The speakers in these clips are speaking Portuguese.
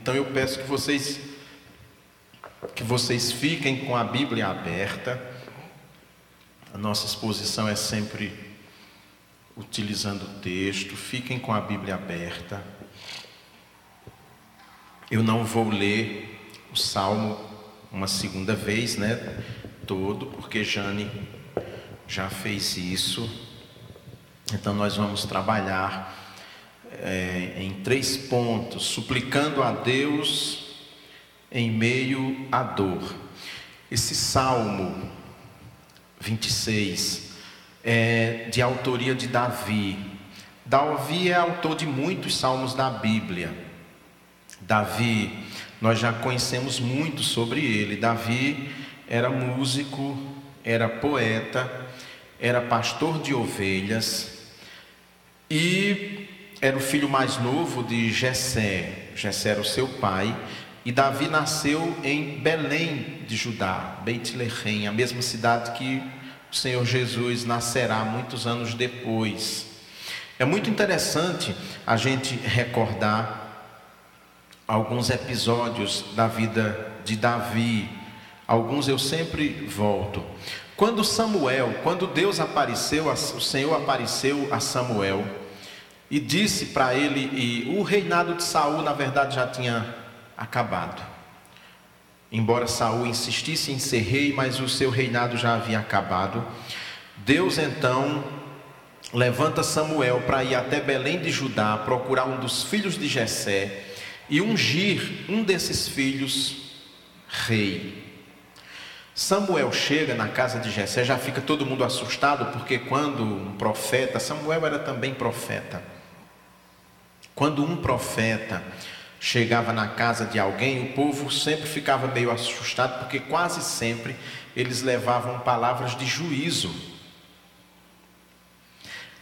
Então eu peço que vocês que vocês fiquem com a Bíblia aberta. A nossa exposição é sempre utilizando o texto. Fiquem com a Bíblia aberta. Eu não vou ler o salmo uma segunda vez, né? Todo, porque Jane já fez isso. Então nós vamos trabalhar é, em três pontos, suplicando a Deus em meio à dor. Esse salmo 26 é de autoria de Davi. Davi é autor de muitos salmos da Bíblia. Davi, nós já conhecemos muito sobre ele. Davi era músico, era poeta, era pastor de ovelhas e era o filho mais novo de Jessé. Jessé era o seu pai. E Davi nasceu em Belém de Judá, Beit Lehem, a mesma cidade que o Senhor Jesus nascerá muitos anos depois. É muito interessante a gente recordar alguns episódios da vida de Davi. Alguns eu sempre volto. Quando Samuel, quando Deus apareceu, o Senhor apareceu a Samuel e disse para ele, e o reinado de Saul, na verdade, já tinha acabado. Embora Saul insistisse em ser rei, mas o seu reinado já havia acabado. Deus então levanta Samuel para ir até Belém de Judá, procurar um dos filhos de Jessé e ungir um desses filhos rei. Samuel chega na casa de Jessé, já fica todo mundo assustado, porque quando um profeta, Samuel era também profeta. Quando um profeta chegava na casa de alguém, o povo sempre ficava meio assustado, porque quase sempre eles levavam palavras de juízo.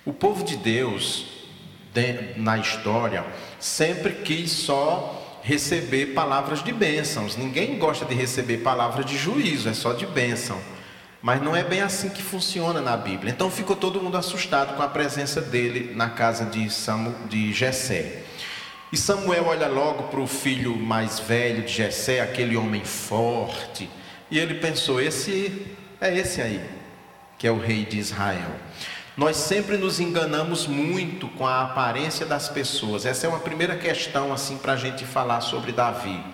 O povo de Deus, na história, sempre quis só receber palavras de bênçãos. Ninguém gosta de receber palavras de juízo, é só de bênção. Mas não é bem assim que funciona na Bíblia. Então ficou todo mundo assustado com a presença dele na casa de, Samu, de Jessé. E Samuel olha logo para o filho mais velho de Jessé, aquele homem forte, e ele pensou: esse é esse aí, que é o rei de Israel. Nós sempre nos enganamos muito com a aparência das pessoas. Essa é uma primeira questão assim para a gente falar sobre Davi.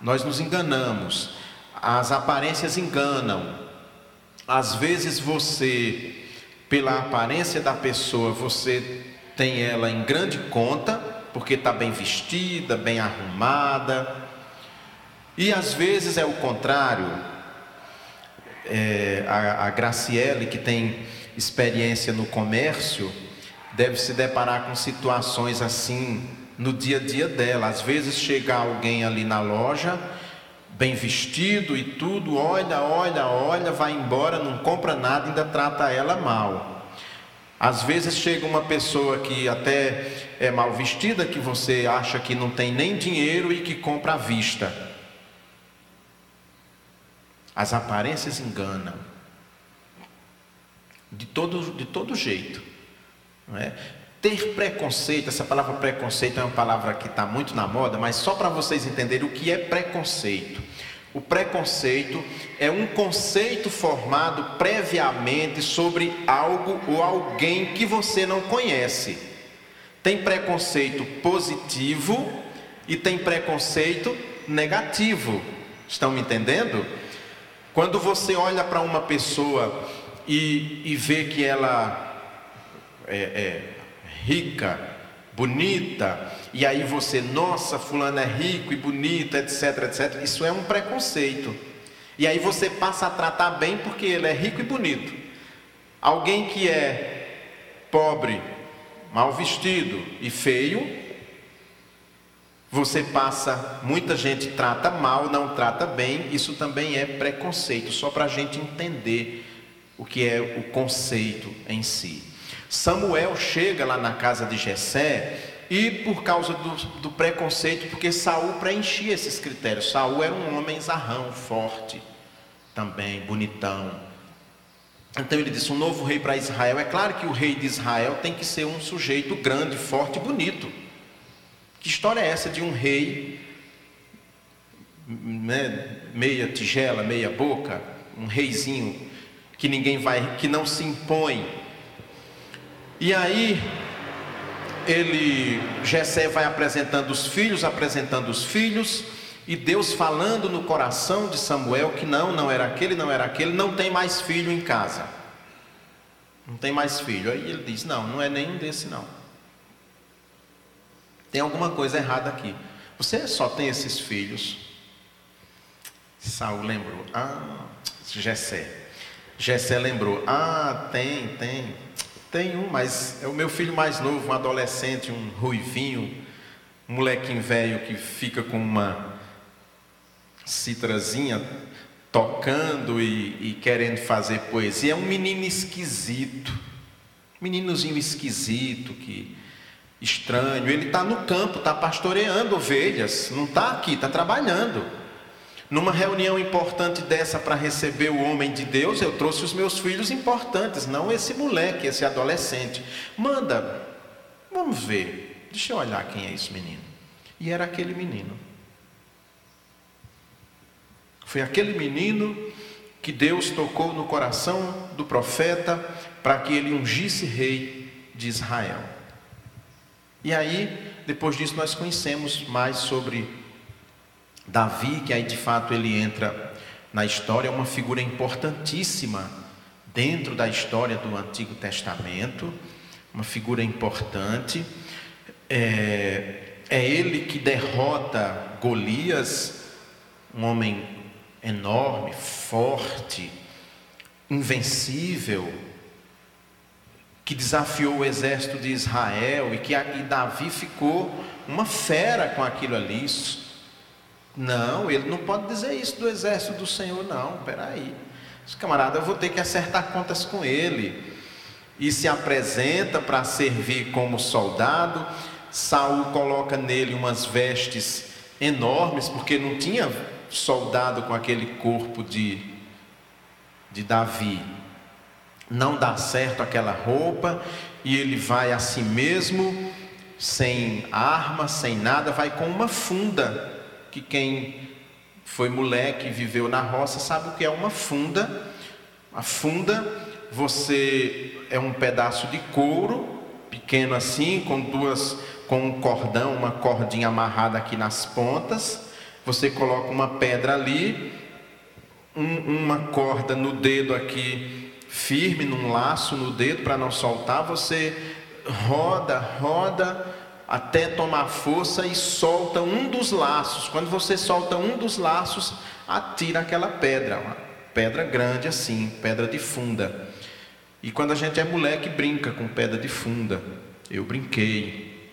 Nós nos enganamos. As aparências enganam. Às vezes você, pela aparência da pessoa, você tem ela em grande conta, porque está bem vestida, bem arrumada. E às vezes é o contrário. É, a, a Graciele, que tem experiência no comércio, deve se deparar com situações assim no dia a dia dela. Às vezes chega alguém ali na loja bem vestido e tudo, olha, olha, olha, vai embora, não compra nada, ainda trata ela mal. Às vezes chega uma pessoa que até é mal vestida, que você acha que não tem nem dinheiro e que compra à vista. As aparências enganam. De todo, de todo jeito. Não é? Ter preconceito, essa palavra preconceito é uma palavra que está muito na moda, mas só para vocês entenderem o que é preconceito. O preconceito é um conceito formado previamente sobre algo ou alguém que você não conhece. Tem preconceito positivo e tem preconceito negativo. Estão me entendendo? Quando você olha para uma pessoa e, e vê que ela é, é rica, bonita, e aí você, nossa, fulano é rico e bonita, etc, etc. Isso é um preconceito. E aí você passa a tratar bem porque ele é rico e bonito. Alguém que é pobre, mal vestido e feio, você passa, muita gente trata mal, não trata bem, isso também é preconceito, só para a gente entender o que é o conceito em si. Samuel chega lá na casa de Jessé e por causa do, do preconceito, porque Saul preenchia esses critérios. Saul era um homem zarrão, forte, também bonitão. Então ele disse: um novo rei para Israel. É claro que o rei de Israel tem que ser um sujeito grande, forte e bonito. Que história é essa de um rei, né, meia tigela, meia boca, um reizinho que ninguém vai, que não se impõe. E aí ele Jessé vai apresentando os filhos, apresentando os filhos, e Deus falando no coração de Samuel que não, não era aquele, não era aquele, não tem mais filho em casa. Não tem mais filho. Aí ele diz: Não, não é nenhum desse não. Tem alguma coisa errada aqui. Você só tem esses filhos. Saul lembrou. Ah, Jessé. Jessé lembrou. Ah, tem, tem. Tem um, mas é o meu filho mais novo, um adolescente, um ruivinho, um molequinho velho que fica com uma citrazinha tocando e, e querendo fazer poesia. É um menino esquisito, meninozinho esquisito, que estranho. Ele está no campo, está pastoreando ovelhas, não está aqui, está trabalhando. Numa reunião importante dessa para receber o homem de Deus, eu trouxe os meus filhos importantes, não esse moleque, esse adolescente. Manda, vamos ver, deixa eu olhar quem é esse menino. E era aquele menino. Foi aquele menino que Deus tocou no coração do profeta para que ele ungisse rei de Israel. E aí, depois disso, nós conhecemos mais sobre Davi, que aí de fato ele entra na história, é uma figura importantíssima dentro da história do Antigo Testamento, uma figura importante. É, é ele que derrota Golias, um homem enorme, forte, invencível, que desafiou o exército de Israel e que e Davi ficou uma fera com aquilo ali, não, ele não pode dizer isso do exército do Senhor, não. Peraí. Esse camarada, eu vou ter que acertar contas com ele. E se apresenta para servir como soldado. Saul coloca nele umas vestes enormes, porque não tinha soldado com aquele corpo de, de Davi. Não dá certo aquela roupa, e ele vai a si mesmo, sem arma, sem nada, vai com uma funda que quem foi moleque e viveu na roça sabe o que é uma funda. A funda, você é um pedaço de couro, pequeno assim, com duas, com um cordão, uma cordinha amarrada aqui nas pontas. Você coloca uma pedra ali, um, uma corda no dedo aqui, firme num laço no dedo para não soltar. Você roda, roda até tomar força e solta um dos laços. Quando você solta um dos laços, atira aquela pedra, uma pedra grande assim, pedra de funda. E quando a gente é moleque, brinca com pedra de funda. Eu brinquei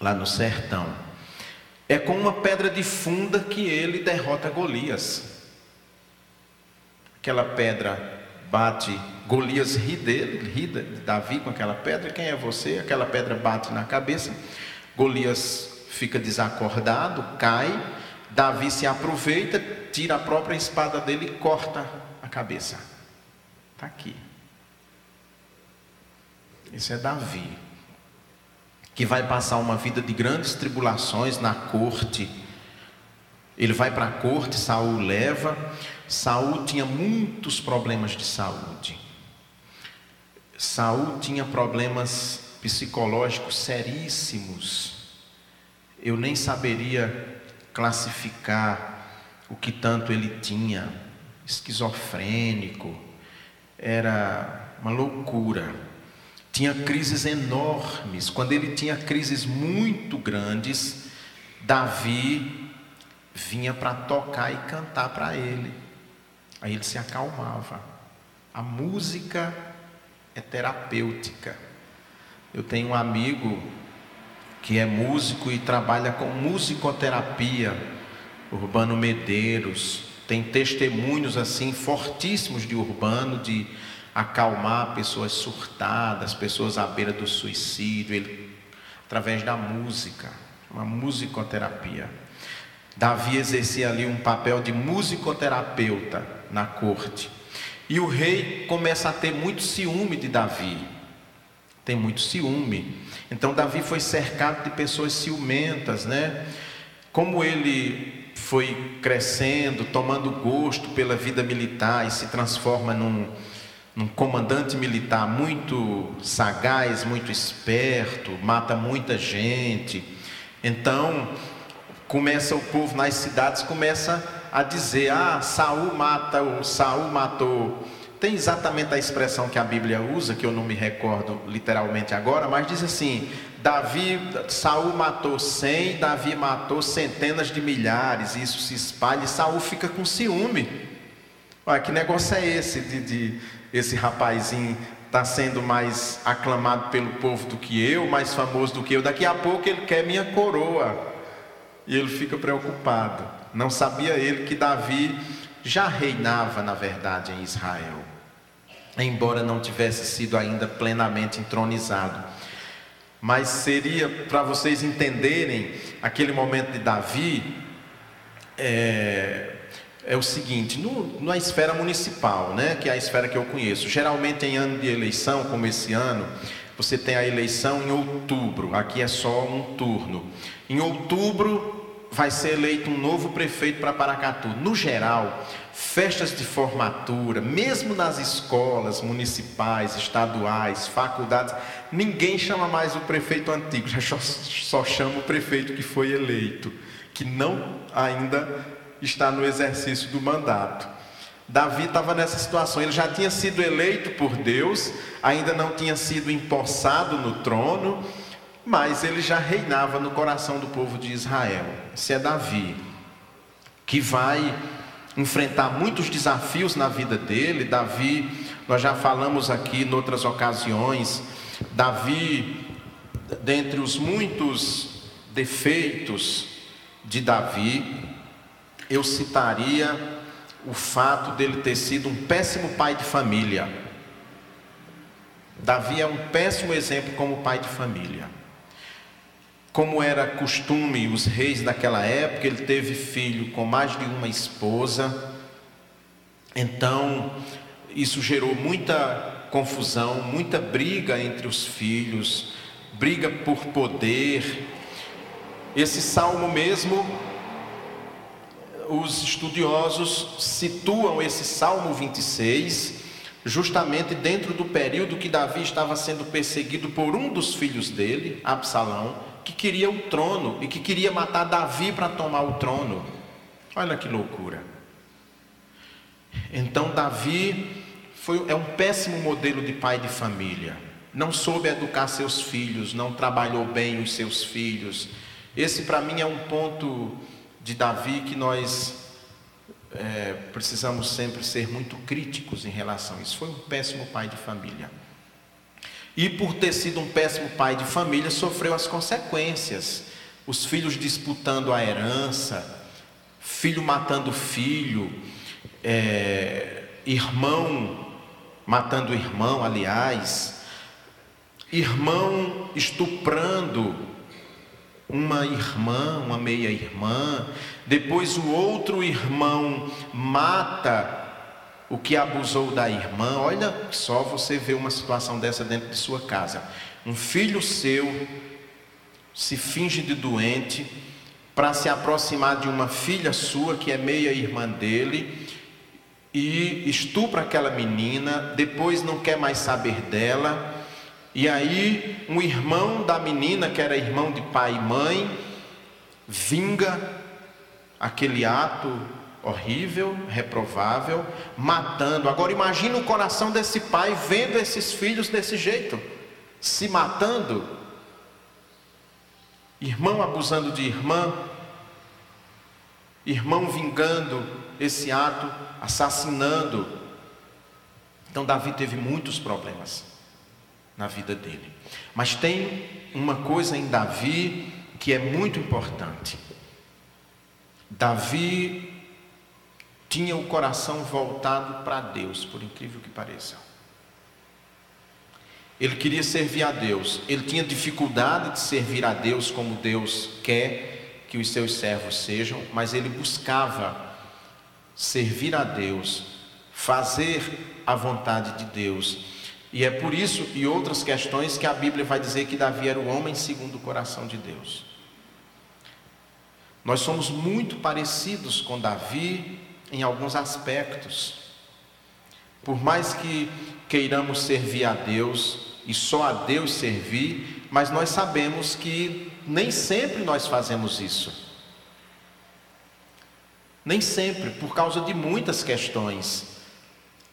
lá no sertão. É com uma pedra de funda que ele derrota Golias. Aquela pedra bate, Golias ri dele, ri Davi com aquela pedra. Quem é você? Aquela pedra bate na cabeça. Golias fica desacordado, cai. Davi se aproveita, tira a própria espada dele e corta a cabeça. Está aqui. Esse é Davi, que vai passar uma vida de grandes tribulações na corte. Ele vai para a corte, Saul leva. Saul tinha muitos problemas de saúde. Saul tinha problemas psicológicos seríssimos. Eu nem saberia classificar o que tanto ele tinha. Esquizofrênico, era uma loucura. Tinha crises enormes. Quando ele tinha crises muito grandes, Davi vinha para tocar e cantar para ele. Aí ele se acalmava. A música é terapêutica. Eu tenho um amigo que é músico e trabalha com musicoterapia, Urbano Medeiros. Tem testemunhos assim fortíssimos de Urbano de acalmar pessoas surtadas, pessoas à beira do suicídio, ele, através da música, uma musicoterapia. Davi exercia ali um papel de musicoterapeuta na corte. E o rei começa a ter muito ciúme de Davi tem muito ciúme. Então Davi foi cercado de pessoas ciumentas, né? Como ele foi crescendo, tomando gosto pela vida militar e se transforma num, num comandante militar muito sagaz, muito esperto, mata muita gente. Então, começa o povo nas cidades começa a dizer: "Ah, Saul mata, o Saul matou". Tem exatamente a expressão que a Bíblia usa, que eu não me recordo literalmente agora, mas diz assim: Davi, Saul matou cem, Davi matou centenas de milhares, e isso se espalha, e Saul fica com ciúme. Olha, que negócio é esse de, de esse rapazinho está sendo mais aclamado pelo povo do que eu, mais famoso do que eu. Daqui a pouco ele quer minha coroa. E ele fica preocupado. Não sabia ele que Davi já reinava, na verdade, em Israel, embora não tivesse sido ainda plenamente entronizado. Mas seria para vocês entenderem aquele momento de Davi, é, é o seguinte: no, na esfera municipal, né, que é a esfera que eu conheço, geralmente em ano de eleição, como esse ano, você tem a eleição em outubro, aqui é só um turno. Em outubro vai ser eleito um novo prefeito para Paracatu. No geral, festas de formatura, mesmo nas escolas municipais, estaduais, faculdades, ninguém chama mais o prefeito antigo, já só chama o prefeito que foi eleito, que não ainda está no exercício do mandato. Davi estava nessa situação, ele já tinha sido eleito por Deus, ainda não tinha sido empossado no trono, mas ele já reinava no coração do povo de Israel. Esse é Davi, que vai enfrentar muitos desafios na vida dele. Davi, nós já falamos aqui em outras ocasiões, Davi, dentre os muitos defeitos de Davi, eu citaria o fato dele ter sido um péssimo pai de família. Davi é um péssimo exemplo como pai de família. Como era costume os reis daquela época, ele teve filho com mais de uma esposa. Então, isso gerou muita confusão, muita briga entre os filhos, briga por poder. Esse salmo mesmo, os estudiosos situam esse salmo 26 justamente dentro do período que Davi estava sendo perseguido por um dos filhos dele, Absalão que queria o trono e que queria matar Davi para tomar o trono. Olha que loucura. Então Davi foi, é um péssimo modelo de pai de família. Não soube educar seus filhos, não trabalhou bem os seus filhos. Esse para mim é um ponto de Davi que nós é, precisamos sempre ser muito críticos em relação a isso. Foi um péssimo pai de família e por ter sido um péssimo pai de família, sofreu as consequências. Os filhos disputando a herança, filho matando filho, é, irmão matando irmão, aliás, irmão estuprando uma irmã, uma meia-irmã, depois o outro irmão mata o que abusou da irmã, olha só você vê uma situação dessa dentro de sua casa. Um filho seu se finge de doente para se aproximar de uma filha sua que é meia irmã dele e estupra aquela menina, depois não quer mais saber dela. E aí, um irmão da menina, que era irmão de pai e mãe, vinga aquele ato horrível, reprovável, matando. Agora imagine o coração desse pai vendo esses filhos desse jeito, se matando. Irmão abusando de irmã, irmão vingando esse ato, assassinando. Então Davi teve muitos problemas na vida dele. Mas tem uma coisa em Davi que é muito importante. Davi tinha o coração voltado para Deus, por incrível que pareça. Ele queria servir a Deus, ele tinha dificuldade de servir a Deus como Deus quer que os seus servos sejam, mas ele buscava servir a Deus, fazer a vontade de Deus. E é por isso e outras questões que a Bíblia vai dizer que Davi era o homem segundo o coração de Deus. Nós somos muito parecidos com Davi em alguns aspectos. Por mais que queiramos servir a Deus e só a Deus servir, mas nós sabemos que nem sempre nós fazemos isso. Nem sempre, por causa de muitas questões.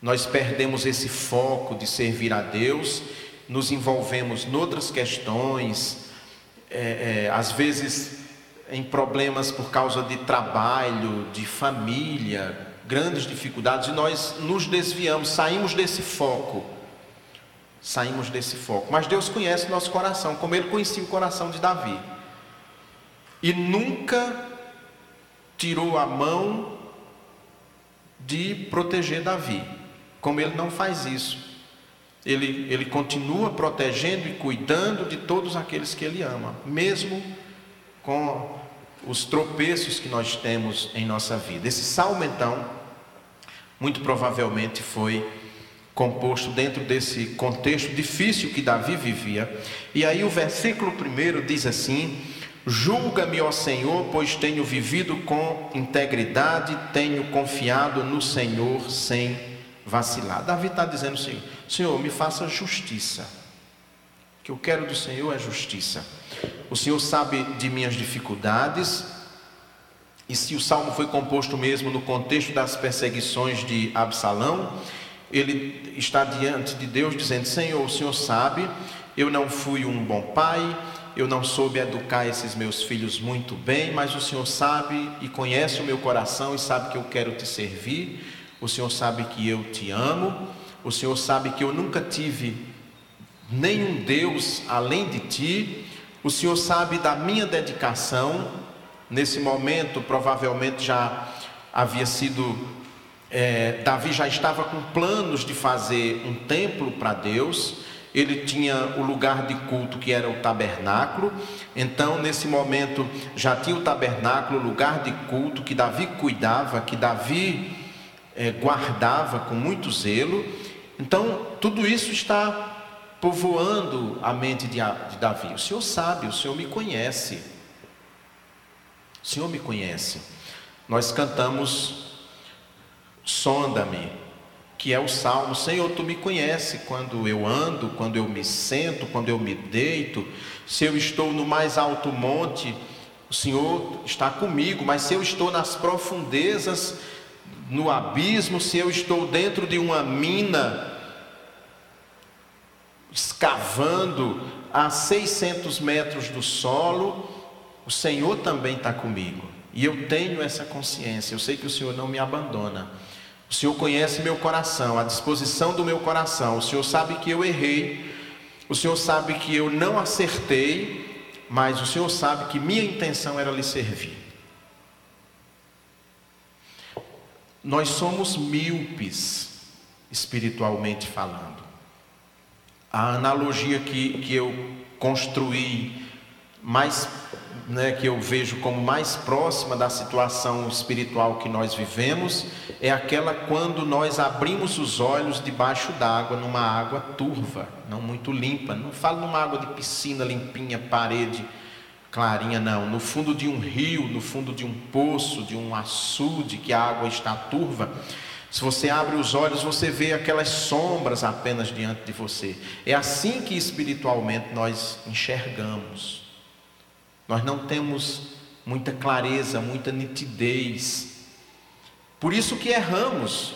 Nós perdemos esse foco de servir a Deus, nos envolvemos em outras questões, é, é, às vezes em problemas por causa de trabalho, de família, grandes dificuldades, e nós nos desviamos, saímos desse foco. Saímos desse foco. Mas Deus conhece nosso coração, como Ele conhecia o coração de Davi. E nunca tirou a mão de proteger Davi. Como ele não faz isso, ele, ele continua protegendo e cuidando de todos aqueles que ele ama, mesmo com os tropeços que nós temos em nossa vida. Esse salmo, então, muito provavelmente foi composto dentro desse contexto difícil que Davi vivia. E aí o versículo primeiro diz assim: Julga-me, ó Senhor, pois tenho vivido com integridade, tenho confiado no Senhor sem vacilar. Davi está dizendo o Senhor: Senhor, me faça justiça. O que eu quero do Senhor é justiça. O Senhor sabe de minhas dificuldades, e se o salmo foi composto mesmo no contexto das perseguições de Absalão, ele está diante de Deus dizendo: Senhor, o Senhor sabe, eu não fui um bom pai, eu não soube educar esses meus filhos muito bem, mas o Senhor sabe e conhece o meu coração e sabe que eu quero te servir. O Senhor sabe que eu te amo. O Senhor sabe que eu nunca tive nenhum Deus além de ti. O Senhor sabe da minha dedicação. Nesse momento, provavelmente já havia sido. É, Davi já estava com planos de fazer um templo para Deus ele tinha o lugar de culto que era o tabernáculo. Então, nesse momento, já tinha o tabernáculo, o lugar de culto que Davi cuidava, que Davi é, guardava com muito zelo. Então, tudo isso está povoando a mente de, Davi. O Senhor sabe, o Senhor me conhece. O Senhor me conhece. Nós cantamos Sonda-me, que é o salmo: Senhor, tu me conhece quando eu ando, quando eu me sento, quando eu me deito. Se eu estou no mais alto monte, o Senhor está comigo, mas se eu estou nas profundezas, no abismo, se eu estou dentro de uma mina, escavando a 600 metros do solo, o Senhor também está comigo. E eu tenho essa consciência, eu sei que o Senhor não me abandona. O Senhor conhece meu coração, a disposição do meu coração. O Senhor sabe que eu errei. O Senhor sabe que eu não acertei, mas o Senhor sabe que minha intenção era lhe servir. Nós somos míopes, espiritualmente falando. A analogia que, que eu construí mais né, que eu vejo como mais próxima da situação espiritual que nós vivemos é aquela quando nós abrimos os olhos debaixo d'água, numa água turva, não muito limpa. Não falo numa água de piscina limpinha, parede clarinha, não. No fundo de um rio, no fundo de um poço, de um açude que a água está turva. Se você abre os olhos, você vê aquelas sombras apenas diante de você. É assim que espiritualmente nós enxergamos. Nós não temos muita clareza, muita nitidez. Por isso que erramos,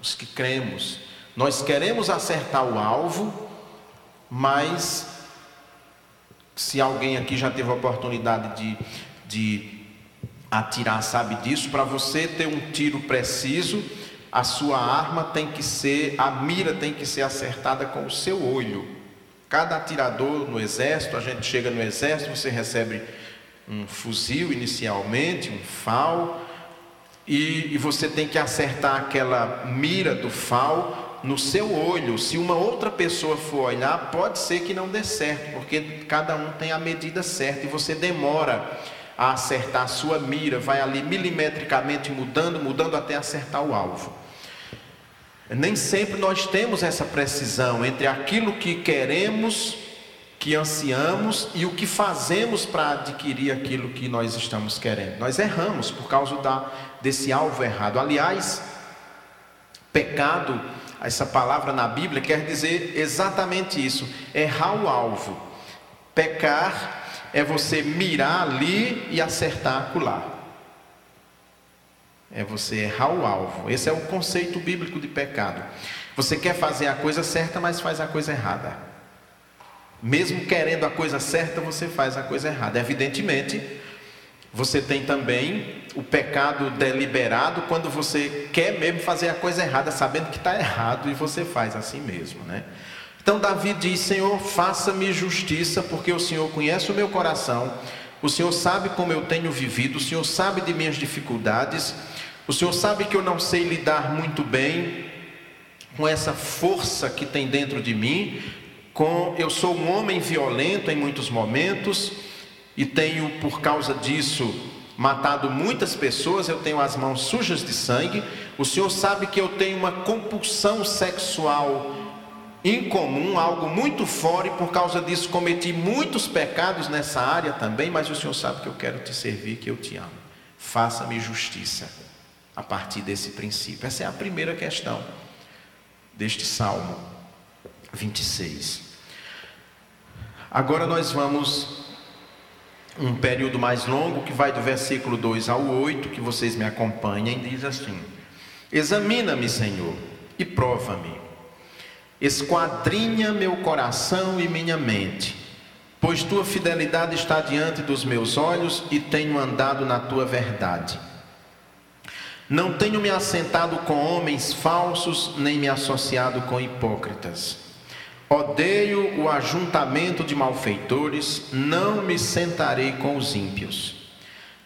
os que cremos. Nós queremos acertar o alvo, mas se alguém aqui já teve a oportunidade de, de atirar, sabe disso, para você ter um tiro preciso, a sua arma tem que ser, a mira tem que ser acertada com o seu olho. Cada atirador no exército, a gente chega no exército, você recebe um fuzil inicialmente, um FAL, e, e você tem que acertar aquela mira do FAL no seu olho. Se uma outra pessoa for olhar, pode ser que não dê certo, porque cada um tem a medida certa e você demora a acertar a sua mira, vai ali milimetricamente mudando, mudando até acertar o alvo. Nem sempre nós temos essa precisão entre aquilo que queremos, que ansiamos e o que fazemos para adquirir aquilo que nós estamos querendo. Nós erramos por causa da, desse alvo errado. Aliás, pecado, essa palavra na Bíblia quer dizer exatamente isso: errar o alvo. Pecar é você mirar ali e acertar acolá. É você errar o alvo. Esse é o conceito bíblico de pecado. Você quer fazer a coisa certa, mas faz a coisa errada. Mesmo querendo a coisa certa, você faz a coisa errada. Evidentemente, você tem também o pecado deliberado quando você quer mesmo fazer a coisa errada, sabendo que está errado e você faz assim mesmo, né? Então Davi diz: Senhor, faça-me justiça, porque o Senhor conhece o meu coração, o Senhor sabe como eu tenho vivido, o Senhor sabe de minhas dificuldades o Senhor sabe que eu não sei lidar muito bem com essa força que tem dentro de mim. Com eu sou um homem violento em muitos momentos e tenho por causa disso matado muitas pessoas, eu tenho as mãos sujas de sangue. O Senhor sabe que eu tenho uma compulsão sexual incomum, algo muito fora, e por causa disso cometi muitos pecados nessa área também, mas o Senhor sabe que eu quero te servir, que eu te amo. Faça-me justiça a partir desse princípio. Essa é a primeira questão deste Salmo 26. Agora nós vamos um período mais longo que vai do versículo 2 ao 8, que vocês me acompanhem, diz assim: Examina-me, Senhor, e prova-me. Esquadrinha meu coração e minha mente, pois tua fidelidade está diante dos meus olhos e tenho andado na tua verdade. Não tenho me assentado com homens falsos, nem me associado com hipócritas. Odeio o ajuntamento de malfeitores, não me sentarei com os ímpios.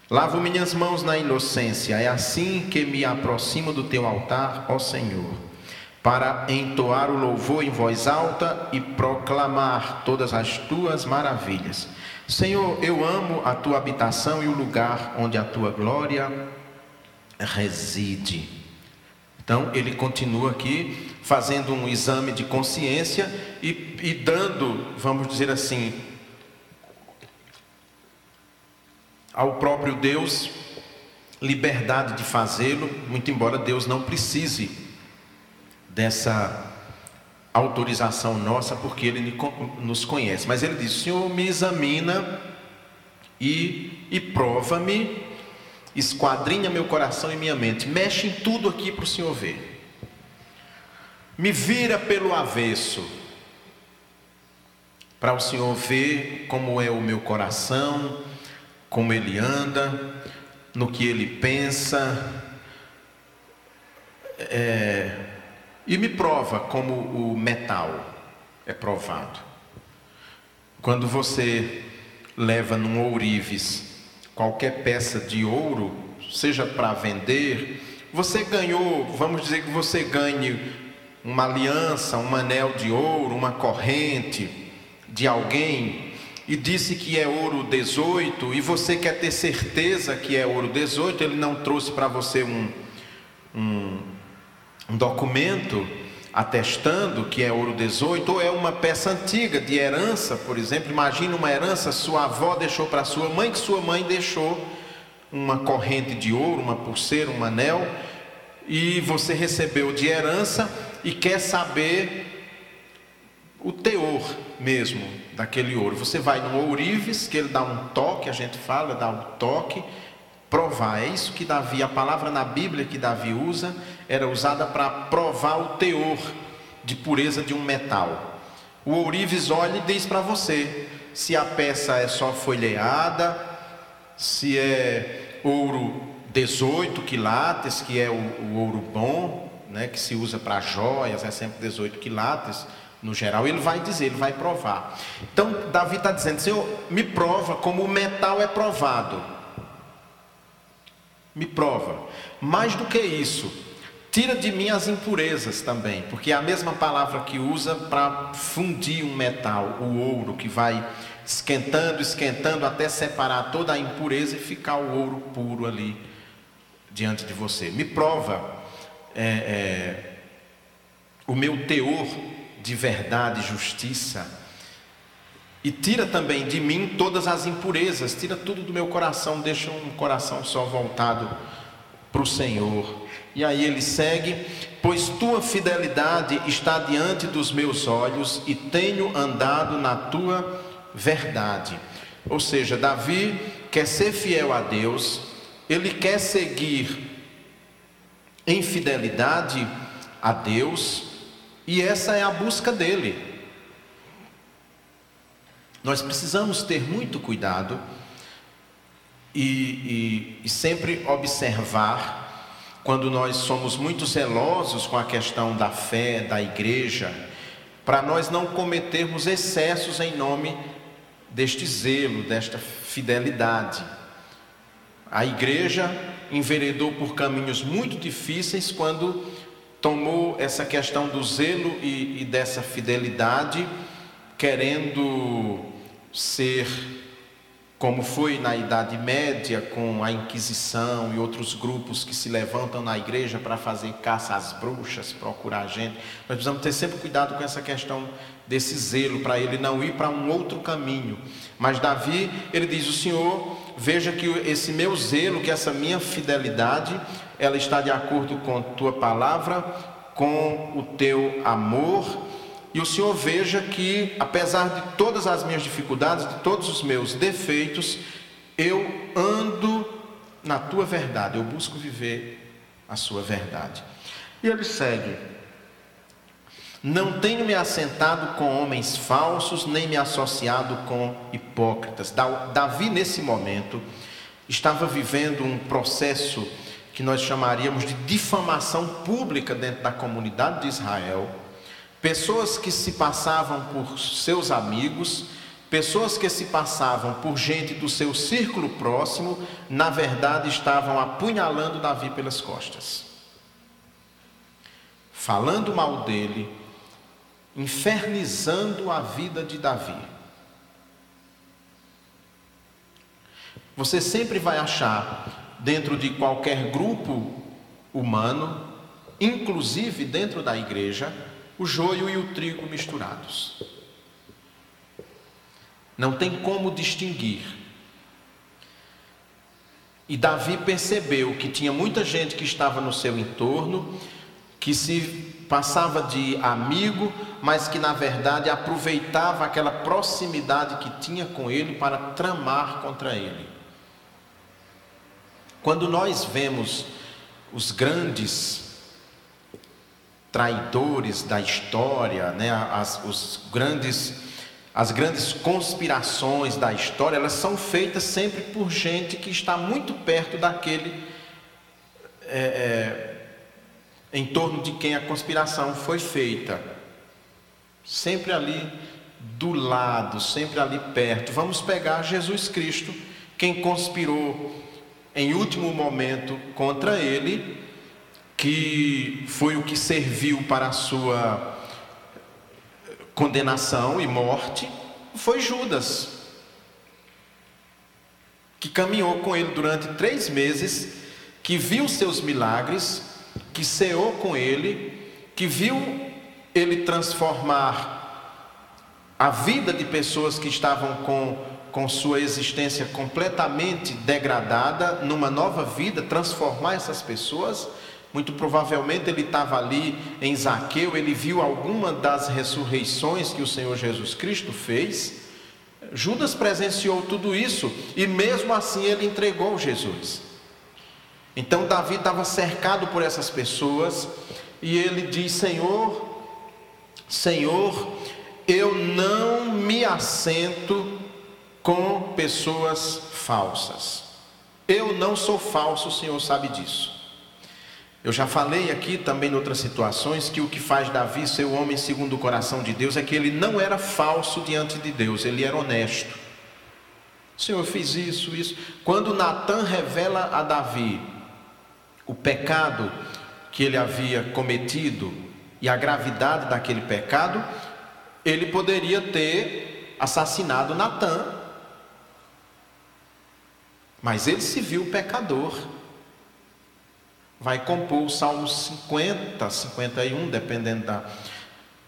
Lavo minhas mãos na inocência, é assim que me aproximo do teu altar, ó Senhor, para entoar o louvor em voz alta e proclamar todas as tuas maravilhas. Senhor, eu amo a tua habitação e o lugar onde a tua glória reside. Então, ele continua aqui fazendo um exame de consciência e, e dando, vamos dizer assim, ao próprio Deus liberdade de fazê-lo, muito embora Deus não precise dessa autorização nossa, porque Ele nos conhece. Mas Ele diz: Senhor, me examina e, e prova-me esquadrinha meu coração e minha mente, mexe em tudo aqui para o Senhor ver. Me vira pelo avesso, para o Senhor ver como é o meu coração, como ele anda, no que ele pensa, é, e me prova como o metal é provado. Quando você leva num ourives qualquer peça de ouro, seja para vender, você ganhou, vamos dizer que você ganhe uma aliança, um anel de ouro, uma corrente de alguém e disse que é ouro 18 e você quer ter certeza que é ouro 18, ele não trouxe para você um, um, um documento atestando que é ouro 18, ou é uma peça antiga de herança, por exemplo. Imagina uma herança, sua avó deixou para sua mãe, que sua mãe deixou uma corrente de ouro, uma pulseira, um anel, e você recebeu de herança e quer saber o teor mesmo daquele ouro. Você vai no ourives, que ele dá um toque, a gente fala, dá um toque, provar. É isso que Davi, a palavra na Bíblia que Davi usa, era usada para provar o teor de pureza de um metal. O ourives olha e diz para você se a peça é só folheada, se é ouro 18 quilates, que é o, o ouro bom, né, que se usa para joias, é sempre 18 quilates no geral, ele vai dizer, ele vai provar. Então, Davi está dizendo: Senhor, me prova como o metal é provado. Me prova. Mais do que isso, tira de mim as impurezas também, porque é a mesma palavra que usa para fundir um metal, o ouro, que vai esquentando, esquentando até separar toda a impureza e ficar o ouro puro ali diante de você. Me prova é, é, o meu teor de verdade justiça, e tira também de mim todas as impurezas, tira tudo do meu coração, deixa um coração só voltado para o Senhor. E aí ele segue: Pois tua fidelidade está diante dos meus olhos e tenho andado na tua verdade. Ou seja, Davi quer ser fiel a Deus, ele quer seguir em fidelidade a Deus, e essa é a busca dele. Nós precisamos ter muito cuidado e, e, e sempre observar quando nós somos muito zelosos com a questão da fé, da igreja, para nós não cometermos excessos em nome deste zelo, desta fidelidade. A igreja enveredou por caminhos muito difíceis quando tomou essa questão do zelo e, e dessa fidelidade, querendo ser como foi na Idade Média com a Inquisição e outros grupos que se levantam na igreja para fazer caça às bruxas, procurar gente. Nós precisamos ter sempre cuidado com essa questão desse zelo, para ele não ir para um outro caminho. Mas Davi, ele diz: O Senhor, veja que esse meu zelo, que essa minha fidelidade, ela está de acordo com tua palavra, com o teu amor e o Senhor veja que, apesar de todas as minhas dificuldades, de todos os meus defeitos, eu ando na tua verdade, eu busco viver a sua verdade. E ele segue: Não tenho me assentado com homens falsos, nem me associado com hipócritas. Davi, nesse momento, estava vivendo um processo que nós chamaríamos de difamação pública dentro da comunidade de Israel pessoas que se passavam por seus amigos, pessoas que se passavam por gente do seu círculo próximo, na verdade estavam apunhalando Davi pelas costas, falando mal dele, infernizando a vida de Davi. Você sempre vai achar, dentro de qualquer grupo humano, inclusive dentro da igreja, o joio e o trigo misturados. Não tem como distinguir. E Davi percebeu que tinha muita gente que estava no seu entorno, que se passava de amigo, mas que na verdade aproveitava aquela proximidade que tinha com ele para tramar contra ele. Quando nós vemos os grandes traidores da história, né? as, os grandes, as grandes conspirações da história, elas são feitas sempre por gente que está muito perto daquele é, é, em torno de quem a conspiração foi feita. Sempre ali do lado, sempre ali perto. Vamos pegar Jesus Cristo, quem conspirou em último momento contra ele, que foi o que serviu para a sua condenação e morte, foi Judas, que caminhou com ele durante três meses, que viu seus milagres, que ceou com ele, que viu ele transformar a vida de pessoas que estavam com, com sua existência completamente degradada numa nova vida, transformar essas pessoas muito provavelmente ele estava ali em Zaqueu, ele viu alguma das ressurreições que o Senhor Jesus Cristo fez. Judas presenciou tudo isso e mesmo assim ele entregou Jesus. Então Davi estava cercado por essas pessoas e ele diz: Senhor, Senhor, eu não me assento com pessoas falsas. Eu não sou falso, o Senhor sabe disso. Eu já falei aqui também em outras situações que o que faz Davi ser o homem segundo o coração de Deus é que ele não era falso diante de Deus, ele era honesto. Senhor, eu fiz isso, isso. Quando Natan revela a Davi o pecado que ele havia cometido e a gravidade daquele pecado, ele poderia ter assassinado Natan. Mas ele se viu pecador. Vai compor o Salmo 50, 51, dependendo da.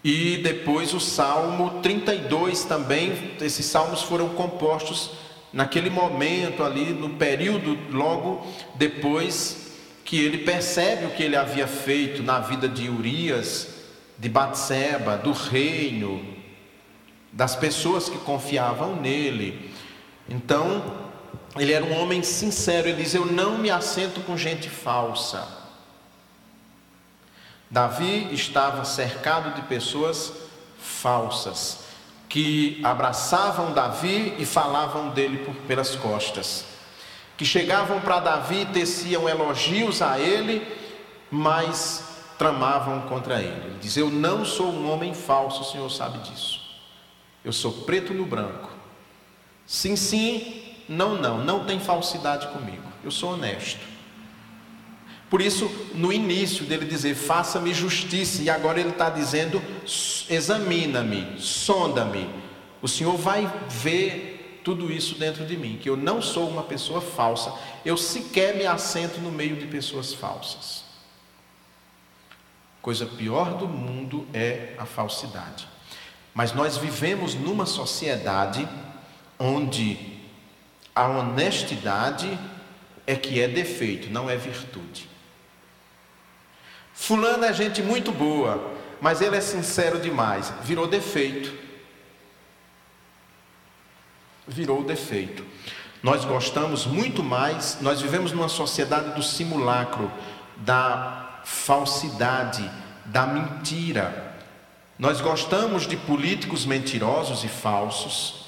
E depois o Salmo 32 também, esses salmos foram compostos naquele momento ali, no período logo depois que ele percebe o que ele havia feito na vida de Urias, de Batseba, do reino, das pessoas que confiavam nele. Então, ele era um homem sincero, ele diz: Eu não me assento com gente falsa. Davi estava cercado de pessoas falsas, que abraçavam Davi e falavam dele por, pelas costas, que chegavam para Davi e teciam elogios a ele, mas tramavam contra ele. Ele diz: Eu não sou um homem falso, o Senhor sabe disso. Eu sou preto no branco. Sim, sim, não, não, não tem falsidade comigo. Eu sou honesto. Por isso, no início dele dizer, faça-me justiça, e agora ele está dizendo, examina-me, sonda-me. O Senhor vai ver tudo isso dentro de mim, que eu não sou uma pessoa falsa, eu sequer me assento no meio de pessoas falsas. Coisa pior do mundo é a falsidade. Mas nós vivemos numa sociedade onde a honestidade é que é defeito, não é virtude. Fulano é gente muito boa, mas ele é sincero demais, virou defeito. Virou defeito. Nós gostamos muito mais, nós vivemos numa sociedade do simulacro, da falsidade, da mentira. Nós gostamos de políticos mentirosos e falsos,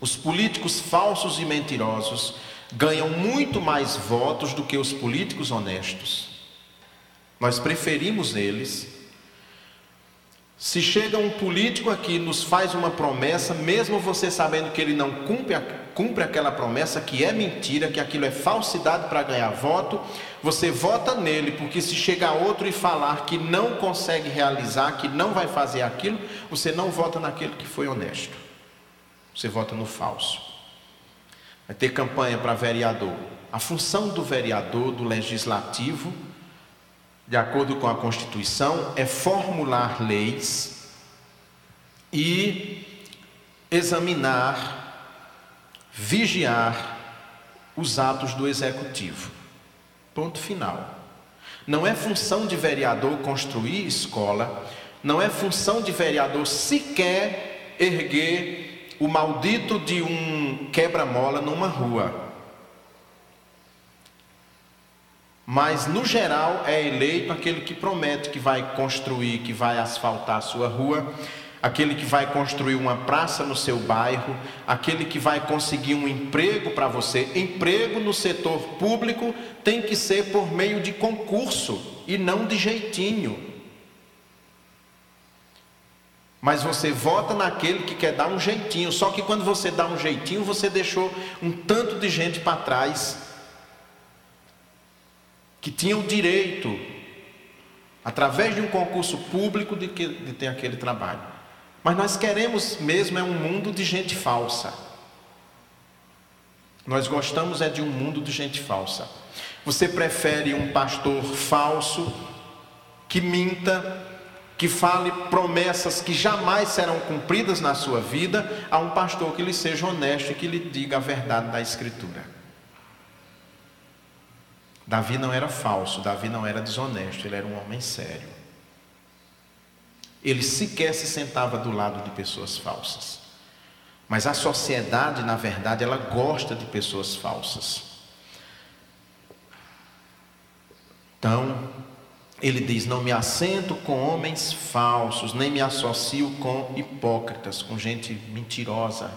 os políticos falsos e mentirosos ganham muito mais votos do que os políticos honestos. Nós preferimos eles. Se chega um político aqui nos faz uma promessa, mesmo você sabendo que ele não cumpre, cumpre aquela promessa, que é mentira, que aquilo é falsidade para ganhar voto, você vota nele, porque se chegar outro e falar que não consegue realizar, que não vai fazer aquilo, você não vota naquele que foi honesto. Você vota no falso. Vai ter campanha para vereador. A função do vereador, do legislativo, de acordo com a Constituição, é formular leis e examinar, vigiar os atos do executivo. Ponto final. Não é função de vereador construir escola, não é função de vereador sequer erguer o maldito de um quebra-mola numa rua. Mas no geral é eleito aquele que promete que vai construir, que vai asfaltar a sua rua, aquele que vai construir uma praça no seu bairro, aquele que vai conseguir um emprego para você. Emprego no setor público tem que ser por meio de concurso e não de jeitinho. Mas você vota naquele que quer dar um jeitinho. Só que quando você dá um jeitinho, você deixou um tanto de gente para trás que tinha o direito, através de um concurso público, de, que, de ter aquele trabalho. Mas nós queremos mesmo é um mundo de gente falsa. Nós gostamos é de um mundo de gente falsa. Você prefere um pastor falso que minta, que fale promessas que jamais serão cumpridas na sua vida, a um pastor que lhe seja honesto e que lhe diga a verdade da Escritura. Davi não era falso, Davi não era desonesto, ele era um homem sério. Ele sequer se sentava do lado de pessoas falsas. Mas a sociedade, na verdade, ela gosta de pessoas falsas. Então, ele diz: Não me assento com homens falsos, nem me associo com hipócritas, com gente mentirosa,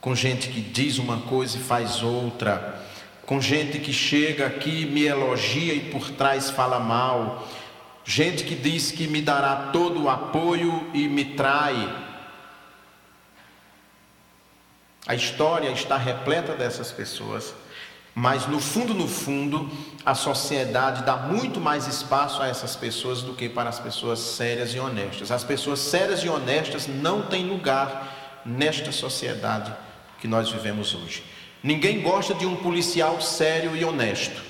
com gente que diz uma coisa e faz outra, com gente que chega aqui, me elogia e por trás fala mal, gente que diz que me dará todo o apoio e me trai. A história está repleta dessas pessoas. Mas no fundo, no fundo, a sociedade dá muito mais espaço a essas pessoas do que para as pessoas sérias e honestas. As pessoas sérias e honestas não têm lugar nesta sociedade que nós vivemos hoje. Ninguém gosta de um policial sério e honesto.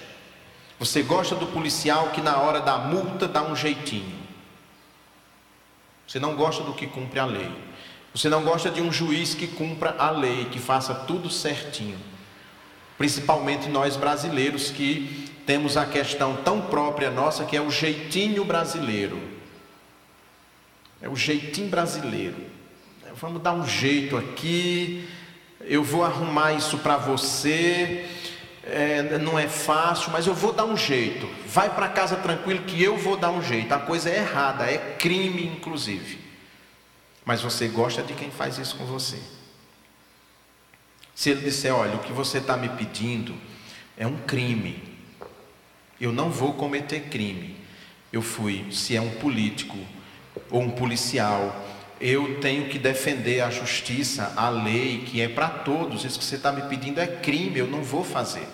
Você gosta do policial que na hora da multa dá um jeitinho. Você não gosta do que cumpre a lei. Você não gosta de um juiz que cumpra a lei, que faça tudo certinho. Principalmente nós brasileiros que temos a questão tão própria nossa que é o jeitinho brasileiro. É o jeitinho brasileiro. Vamos dar um jeito aqui, eu vou arrumar isso para você. É, não é fácil, mas eu vou dar um jeito. Vai para casa tranquilo que eu vou dar um jeito. A coisa é errada, é crime, inclusive. Mas você gosta de quem faz isso com você. Se ele disser, olha, o que você está me pedindo é um crime, eu não vou cometer crime. Eu fui, se é um político ou um policial, eu tenho que defender a justiça, a lei, que é para todos. Isso que você está me pedindo é crime, eu não vou fazer.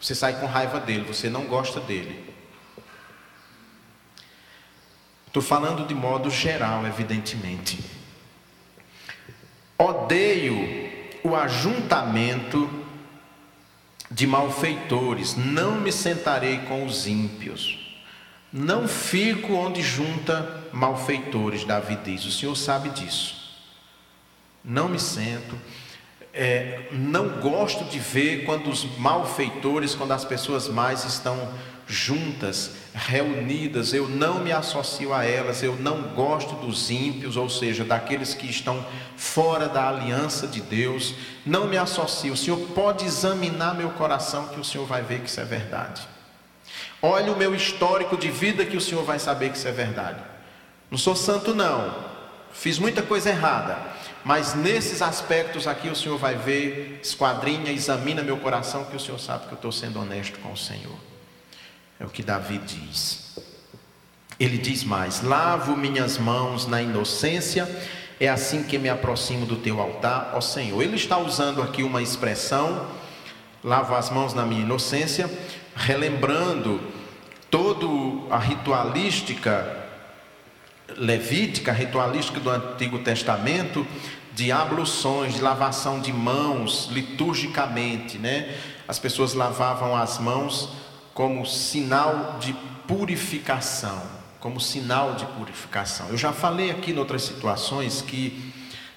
Você sai com raiva dele, você não gosta dele. Estou falando de modo geral, evidentemente. Odeio o ajuntamento de malfeitores, não me sentarei com os ímpios. Não fico onde junta malfeitores, Davi diz. O Senhor sabe disso. Não me sento. É, não gosto de ver quando os malfeitores, quando as pessoas mais estão juntas, reunidas, eu não me associo a elas, eu não gosto dos ímpios, ou seja, daqueles que estão fora da aliança de Deus, não me associo. O Senhor pode examinar meu coração, que o Senhor vai ver que isso é verdade. Olhe o meu histórico de vida, que o Senhor vai saber que isso é verdade. Não sou santo, não, fiz muita coisa errada, mas nesses aspectos aqui o Senhor vai ver, esquadrinha, examina meu coração, que o Senhor sabe que eu estou sendo honesto com o Senhor. É o que Davi diz. Ele diz mais: Lavo minhas mãos na inocência, é assim que me aproximo do teu altar, ó Senhor. Ele está usando aqui uma expressão, lavo as mãos na minha inocência, relembrando toda a ritualística levítica, ritualística do Antigo Testamento, de abluções, de lavação de mãos, liturgicamente, né? As pessoas lavavam as mãos como sinal de purificação, como sinal de purificação. Eu já falei aqui em outras situações que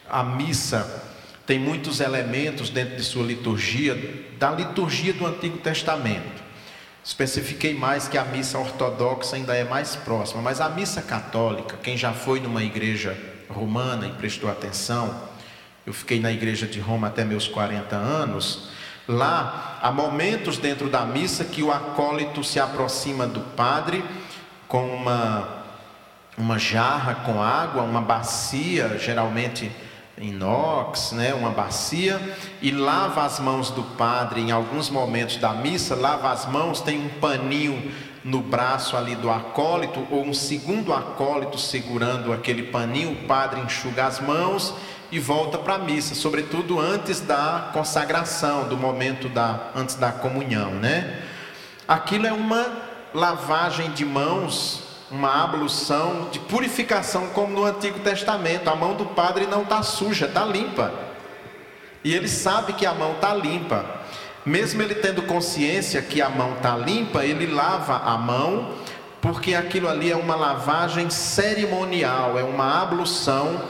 a missa tem muitos elementos dentro de sua liturgia, da liturgia do Antigo Testamento. Especifiquei mais que a missa ortodoxa ainda é mais próxima, mas a missa católica, quem já foi numa igreja romana e prestou atenção, eu fiquei na igreja de Roma até meus 40 anos, Lá há momentos dentro da missa que o acólito se aproxima do padre com uma, uma jarra com água, uma bacia, geralmente inox, né, uma bacia, e lava as mãos do padre em alguns momentos da missa, lava as mãos, tem um paninho no braço ali do acólito, ou um segundo acólito segurando aquele paninho, o padre enxuga as mãos e volta para a missa, sobretudo antes da consagração, do momento da antes da comunhão, né? Aquilo é uma lavagem de mãos, uma ablução de purificação, como no Antigo Testamento. A mão do padre não está suja, está limpa. E ele sabe que a mão está limpa. Mesmo ele tendo consciência que a mão está limpa, ele lava a mão, porque aquilo ali é uma lavagem cerimonial, é uma ablução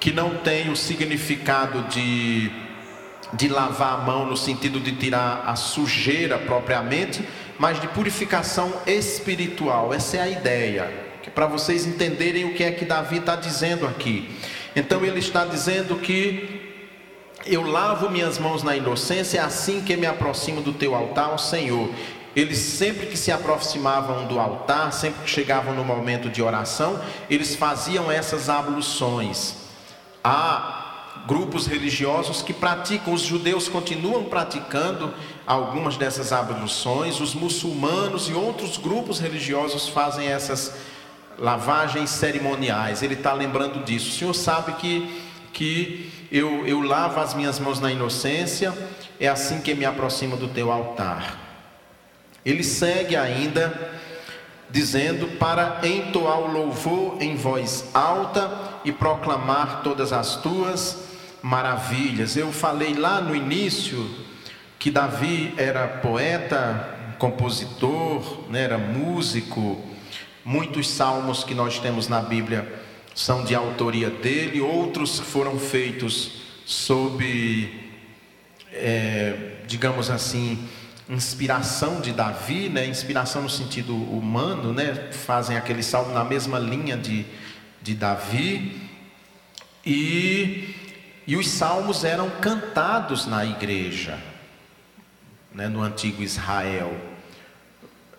que não tem o significado de, de lavar a mão no sentido de tirar a sujeira propriamente, mas de purificação espiritual. Essa é a ideia, que para vocês entenderem o que é que Davi está dizendo aqui. Então ele está dizendo que eu lavo minhas mãos na inocência, é assim que me aproximo do teu altar, ó Senhor. Eles sempre que se aproximavam do altar, sempre que chegavam no momento de oração, eles faziam essas abluções. Há grupos religiosos que praticam, os judeus continuam praticando algumas dessas abluções, os muçulmanos e outros grupos religiosos fazem essas lavagens cerimoniais. Ele está lembrando disso. O Senhor sabe que, que eu, eu lavo as minhas mãos na inocência, é assim que me aproximo do teu altar. Ele segue ainda dizendo para entoar o louvor em voz alta e proclamar todas as tuas maravilhas. Eu falei lá no início que Davi era poeta, compositor, né, era músico. Muitos salmos que nós temos na Bíblia são de autoria dele, outros foram feitos sob, é, digamos assim, inspiração de Davi, né? inspiração no sentido humano, né? fazem aquele salmo na mesma linha de, de Davi. E, e os salmos eram cantados na igreja, né? no antigo Israel.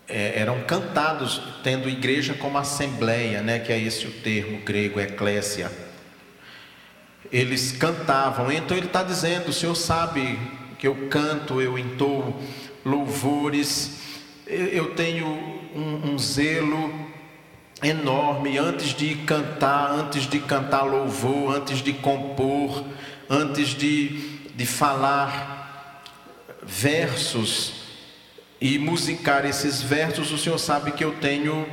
É, eram cantados, tendo igreja como assembleia, né? que é esse o termo grego, eclésia. Eles cantavam, então ele está dizendo: o Senhor sabe que eu canto, eu entoo louvores, eu tenho um, um zelo enorme antes de cantar, antes de cantar louvor, antes de compor, antes de, de falar versos e musicar esses versos, o Senhor sabe que eu tenho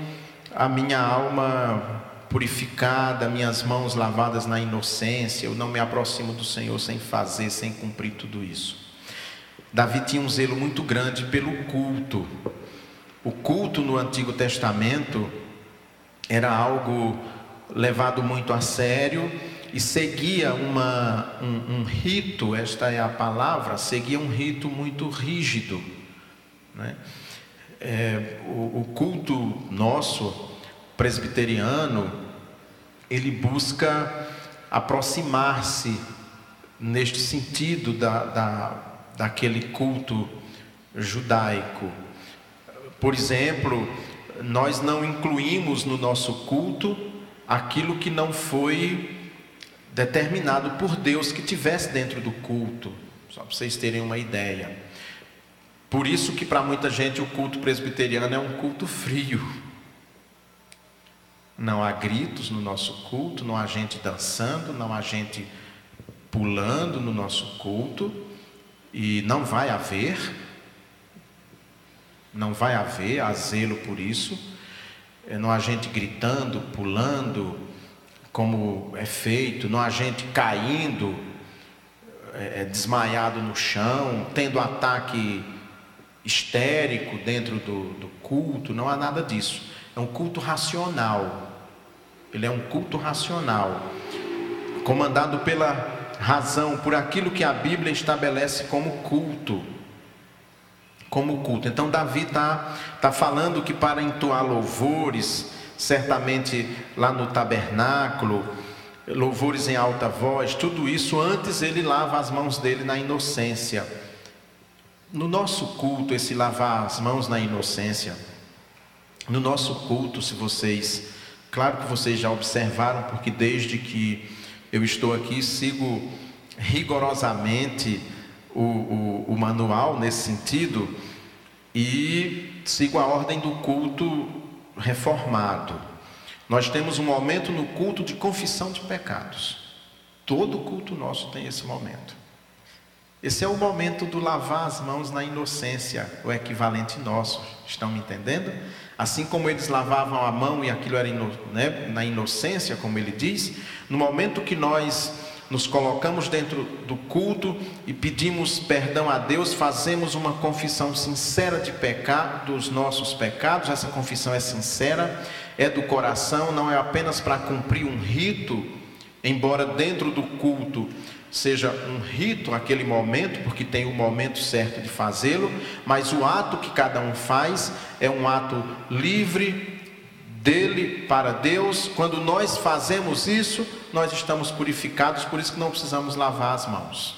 a minha alma purificada, minhas mãos lavadas na inocência, eu não me aproximo do Senhor sem fazer, sem cumprir tudo isso. Davi tinha um zelo muito grande pelo culto. O culto no Antigo Testamento era algo levado muito a sério e seguia uma, um, um rito, esta é a palavra, seguia um rito muito rígido. Né? É, o, o culto nosso, presbiteriano, ele busca aproximar-se neste sentido da, da daquele culto judaico. Por exemplo, nós não incluímos no nosso culto aquilo que não foi determinado por Deus que tivesse dentro do culto, só para vocês terem uma ideia. Por isso que para muita gente o culto presbiteriano é um culto frio. Não há gritos no nosso culto, não há gente dançando, não há gente pulando no nosso culto. E não vai haver, não vai haver a zelo por isso, é, não há gente gritando, pulando, como é feito, não há gente caindo, é, é, desmaiado no chão, tendo ataque histérico dentro do, do culto, não há nada disso. É um culto racional. Ele é um culto racional, comandado pela razão por aquilo que a Bíblia estabelece como culto. Como culto. Então, Davi está tá falando que para entoar louvores, certamente lá no tabernáculo, louvores em alta voz, tudo isso antes ele lava as mãos dele na inocência. No nosso culto, esse lavar as mãos na inocência, no nosso culto, se vocês, claro que vocês já observaram, porque desde que eu estou aqui, sigo rigorosamente o, o, o manual nesse sentido e sigo a ordem do culto reformado. Nós temos um momento no culto de confissão de pecados. Todo culto nosso tem esse momento. Esse é o momento do lavar as mãos na inocência, o equivalente nosso. Estão me entendendo? Assim como eles lavavam a mão e aquilo era ino, né, na inocência, como ele diz, no momento que nós nos colocamos dentro do culto e pedimos perdão a Deus, fazemos uma confissão sincera de pecado, dos nossos pecados, essa confissão é sincera, é do coração, não é apenas para cumprir um rito, embora dentro do culto seja um rito aquele momento, porque tem o um momento certo de fazê-lo, mas o ato que cada um faz é um ato livre dele para Deus. Quando nós fazemos isso, nós estamos purificados, por isso que não precisamos lavar as mãos.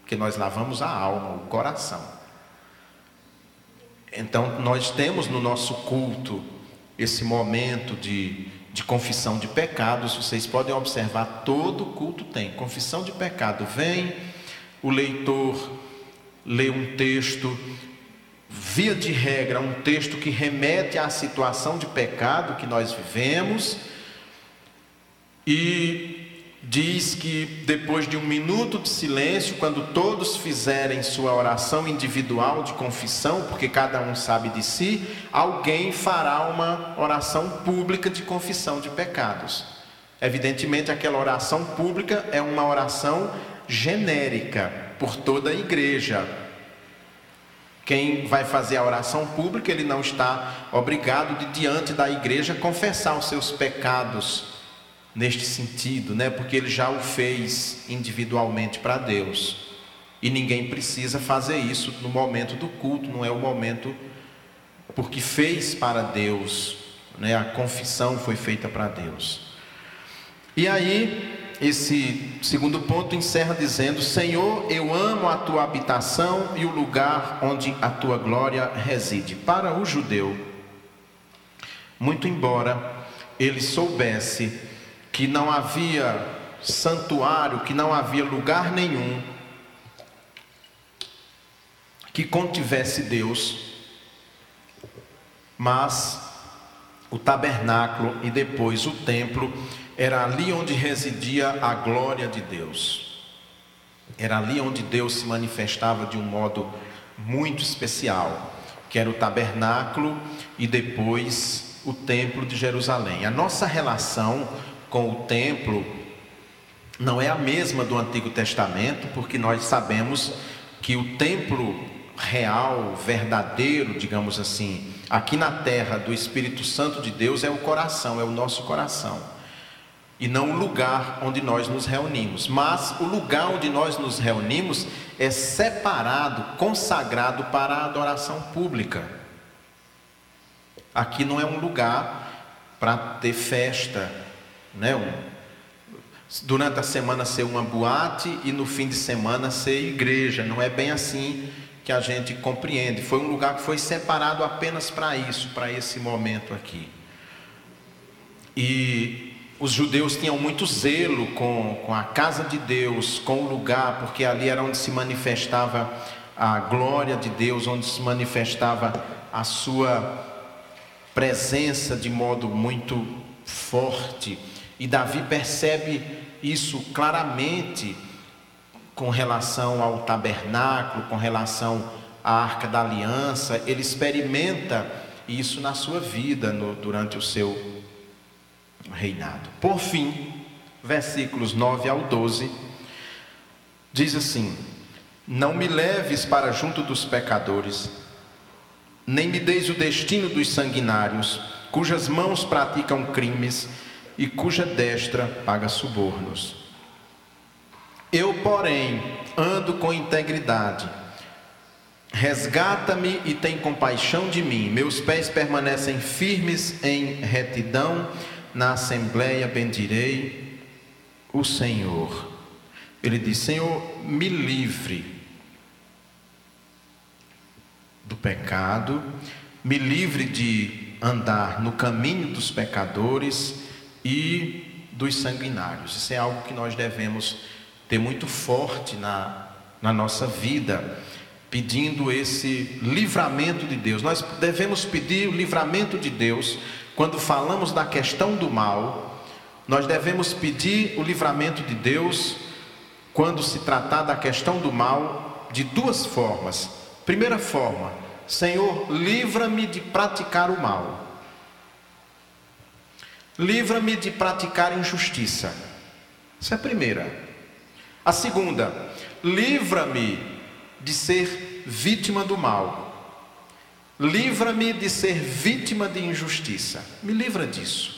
Porque nós lavamos a alma, o coração. Então, nós temos no nosso culto esse momento de de confissão de pecados, vocês podem observar, todo culto tem. Confissão de pecado vem, o leitor lê um texto, via de regra, um texto que remete à situação de pecado que nós vivemos, e diz que depois de um minuto de silêncio, quando todos fizerem sua oração individual de confissão, porque cada um sabe de si, alguém fará uma oração pública de confissão de pecados. Evidentemente, aquela oração pública é uma oração genérica por toda a igreja. Quem vai fazer a oração pública, ele não está obrigado de diante da igreja confessar os seus pecados neste sentido, né? Porque ele já o fez individualmente para Deus. E ninguém precisa fazer isso no momento do culto, não é o momento porque fez para Deus, né? A confissão foi feita para Deus. E aí, esse segundo ponto encerra dizendo: Senhor, eu amo a tua habitação e o lugar onde a tua glória reside. Para o judeu, muito embora ele soubesse que não havia santuário, que não havia lugar nenhum que contivesse Deus, mas o tabernáculo e depois o templo era ali onde residia a glória de Deus. Era ali onde Deus se manifestava de um modo muito especial, que era o tabernáculo e depois o templo de Jerusalém. A nossa relação com o templo não é a mesma do Antigo Testamento, porque nós sabemos que o templo real, verdadeiro, digamos assim, aqui na terra do Espírito Santo de Deus é o coração, é o nosso coração e não o lugar onde nós nos reunimos. Mas o lugar onde nós nos reunimos é separado, consagrado para a adoração pública. Aqui não é um lugar para ter festa, né? durante a semana ser uma boate e no fim de semana ser igreja. Não é bem assim que a gente compreende. Foi um lugar que foi separado apenas para isso, para esse momento aqui. E os judeus tinham muito zelo com, com a casa de Deus, com o lugar, porque ali era onde se manifestava a glória de Deus, onde se manifestava a sua presença de modo muito forte. E Davi percebe isso claramente com relação ao tabernáculo, com relação à arca da aliança, ele experimenta isso na sua vida no, durante o seu reinado. Por fim, versículos 9 ao 12, diz assim: Não me leves para junto dos pecadores, nem me deis o destino dos sanguinários, cujas mãos praticam crimes e cuja destra paga subornos. Eu, porém, ando com integridade. Resgata-me e tem compaixão de mim. Meus pés permanecem firmes em retidão na assembleia bendirei o Senhor. Ele diz: Senhor, me livre do pecado, me livre de andar no caminho dos pecadores e dos sanguinários. Isso é algo que nós devemos ter muito forte na, na nossa vida, pedindo esse livramento de Deus. Nós devemos pedir o livramento de Deus quando falamos da questão do mal, nós devemos pedir o livramento de Deus quando se tratar da questão do mal de duas formas. Primeira forma, Senhor, livra-me de praticar o mal. Livra-me de praticar injustiça. Essa é a primeira. A segunda, livra-me de ser vítima do mal. Livra-me de ser vítima de injustiça. Me livra disso.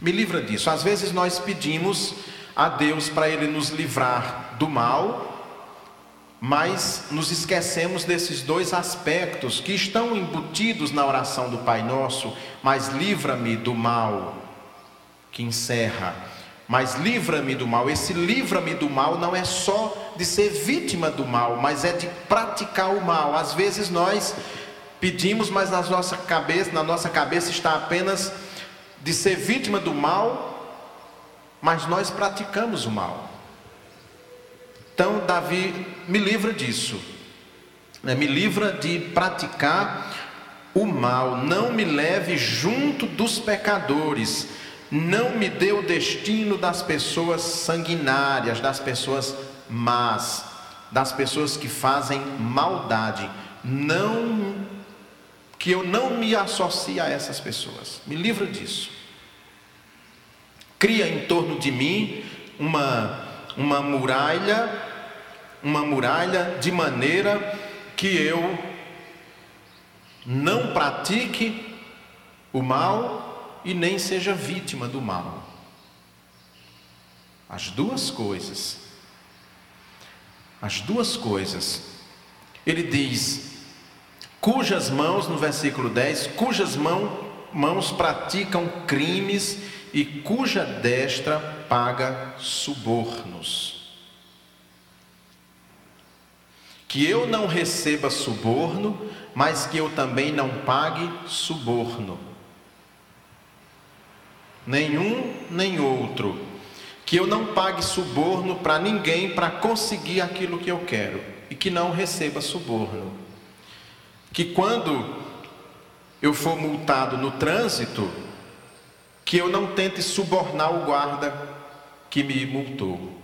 Me livra disso. Às vezes nós pedimos a Deus para Ele nos livrar do mal, mas nos esquecemos desses dois aspectos que estão embutidos na oração do Pai Nosso. Mas livra-me do mal, que encerra mas livra-me do mal. Esse livra-me do mal não é só de ser vítima do mal, mas é de praticar o mal. Às vezes nós pedimos, mas na nossa cabeça, na nossa cabeça está apenas de ser vítima do mal, mas nós praticamos o mal. Então Davi me livra disso. Né? Me livra de praticar o mal, não me leve junto dos pecadores não me dê o destino das pessoas sanguinárias, das pessoas más, das pessoas que fazem maldade. Não que eu não me associe a essas pessoas. Me livra disso. Cria em torno de mim uma uma muralha, uma muralha de maneira que eu não pratique o mal e nem seja vítima do mal. As duas coisas. As duas coisas. Ele diz: cujas mãos, no versículo 10, cujas mão, mãos praticam crimes e cuja destra paga subornos. Que eu não receba suborno, mas que eu também não pague suborno. Nenhum nem outro. Que eu não pague suborno para ninguém para conseguir aquilo que eu quero e que não receba suborno. Que quando eu for multado no trânsito, que eu não tente subornar o guarda que me multou.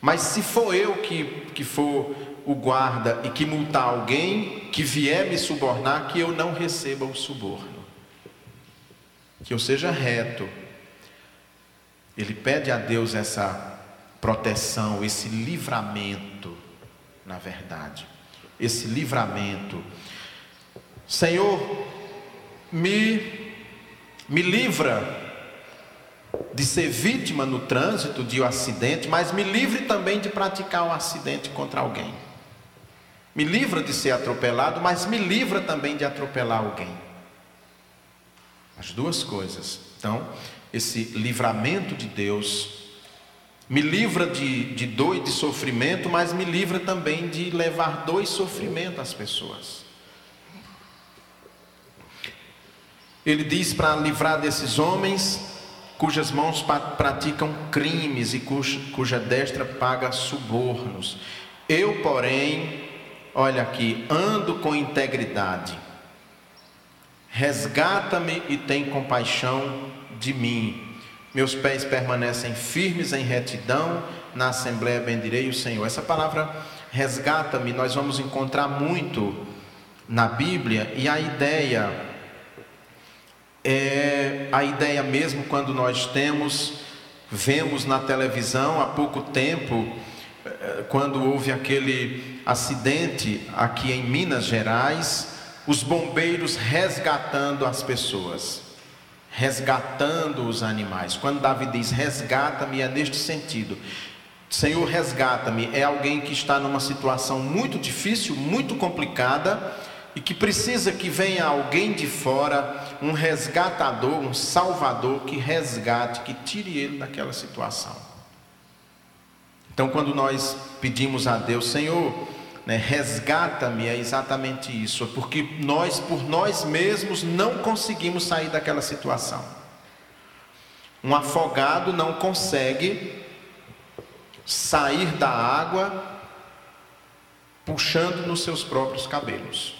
Mas se for eu que, que for o guarda e que multar alguém que vier me subornar, que eu não receba o suborno. Que eu seja reto. Ele pede a Deus essa proteção, esse livramento, na verdade. Esse livramento. Senhor, me, me livra de ser vítima no trânsito de um acidente, mas me livre também de praticar um acidente contra alguém. Me livra de ser atropelado, mas me livra também de atropelar alguém. As duas coisas. Então, esse livramento de Deus me livra de, de dor e de sofrimento, mas me livra também de levar dor e sofrimento às pessoas. Ele diz para livrar desses homens cujas mãos praticam crimes e cuja, cuja destra paga subornos. Eu, porém, olha aqui, ando com integridade. Resgata-me e tem compaixão de mim. Meus pés permanecem firmes em retidão, na assembleia bendirei o Senhor. Essa palavra resgata-me, nós vamos encontrar muito na Bíblia, e a ideia é a ideia mesmo quando nós temos, vemos na televisão há pouco tempo, eh, quando houve aquele acidente aqui em Minas Gerais, os bombeiros resgatando as pessoas, resgatando os animais. Quando Davi diz resgata-me, é neste sentido. Senhor, resgata-me. É alguém que está numa situação muito difícil, muito complicada e que precisa que venha alguém de fora, um resgatador, um salvador que resgate, que tire ele daquela situação. Então, quando nós pedimos a Deus, Senhor, né, resgata-me, é exatamente isso, é porque nós, por nós mesmos, não conseguimos sair daquela situação. Um afogado não consegue sair da água puxando nos seus próprios cabelos.